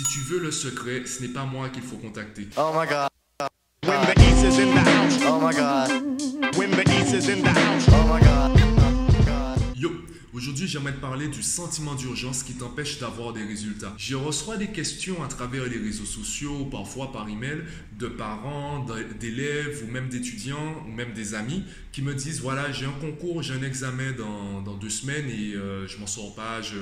Si tu veux le secret, ce n'est pas moi qu'il faut contacter. Oh my god. When the East is in the house. Oh my god. When the East is in the house. Aujourd'hui j'aimerais te parler du sentiment d'urgence qui t'empêche d'avoir des résultats. Je reçois des questions à travers les réseaux sociaux, parfois par email, de parents, d'élèves ou même d'étudiants ou même des amis qui me disent voilà j'ai un concours, j'ai un examen dans, deux semaines et euh, je m'en sors pas, je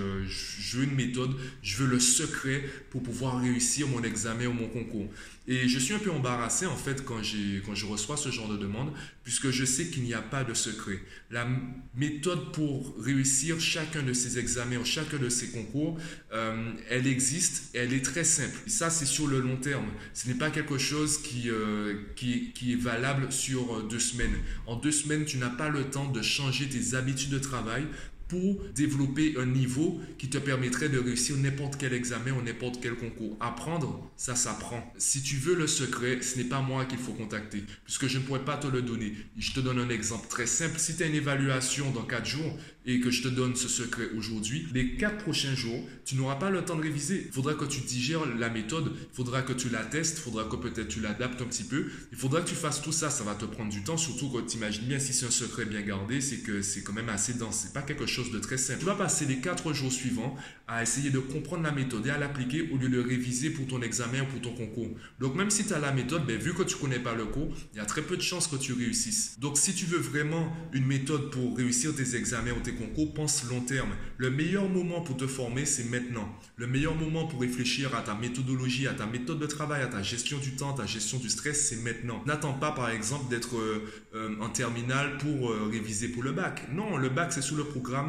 veux une méthode, je veux le secret pour pouvoir réussir mon examen ou mon concours. Et je suis un peu embarrassé en fait quand, quand je reçois ce genre de demande, puisque je sais qu'il n'y a pas de secret. La méthode pour réussir chacun de ces examens ou chacun de ces concours, euh, elle existe et elle est très simple. Et ça, c'est sur le long terme. Ce n'est pas quelque chose qui, euh, qui, qui, est valable sur deux semaines. En deux semaines, tu n'as pas le temps de changer tes habitudes de travail pour développer un niveau qui te permettrait de réussir n'importe quel examen ou n'importe quel concours. Apprendre, ça s'apprend. Si tu veux le secret, ce n'est pas moi qu'il faut contacter, puisque je ne pourrais pas te le donner. Je te donne un exemple très simple. Si tu as une évaluation dans 4 jours et que je te donne ce secret aujourd'hui, les 4 prochains jours, tu n'auras pas le temps de réviser. Il faudra que tu digères la méthode, il faudra que tu la testes, il faudra que peut-être tu l'adaptes un petit peu. Il faudra que tu fasses tout ça, ça va te prendre du temps, surtout quand tu imagines bien si c'est un secret bien gardé, c'est que c'est quand même assez dense. C'est pas quelque chose de très simple. Tu vas passer les quatre jours suivants à essayer de comprendre la méthode et à l'appliquer au lieu de réviser pour ton examen ou pour ton concours. Donc même si tu as la méthode, ben, vu que tu connais pas le cours, il y a très peu de chances que tu réussisses. Donc si tu veux vraiment une méthode pour réussir tes examens ou tes concours, pense long terme. Le meilleur moment pour te former, c'est maintenant. Le meilleur moment pour réfléchir à ta méthodologie, à ta méthode de travail, à ta gestion du temps, ta gestion du stress, c'est maintenant. N'attends pas par exemple d'être euh, euh, en terminale pour euh, réviser pour le bac. Non, le bac c'est sous le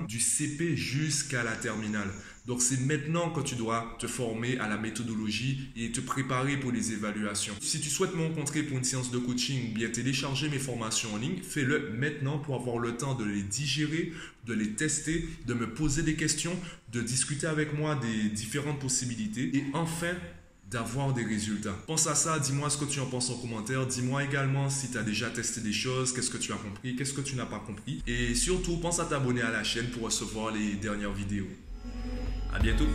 du CP jusqu'à la terminale. Donc c'est maintenant que tu dois te former à la méthodologie et te préparer pour les évaluations. Si tu souhaites me rencontrer pour une séance de coaching ou bien télécharger mes formations en ligne, fais-le maintenant pour avoir le temps de les digérer, de les tester, de me poser des questions, de discuter avec moi des différentes possibilités et enfin d'avoir des résultats. Pense à ça, dis-moi ce que tu en penses en commentaire, dis-moi également si tu as déjà testé des choses, qu'est-ce que tu as compris, qu'est-ce que tu n'as pas compris. Et surtout, pense à t'abonner à la chaîne pour recevoir les dernières vidéos. À bientôt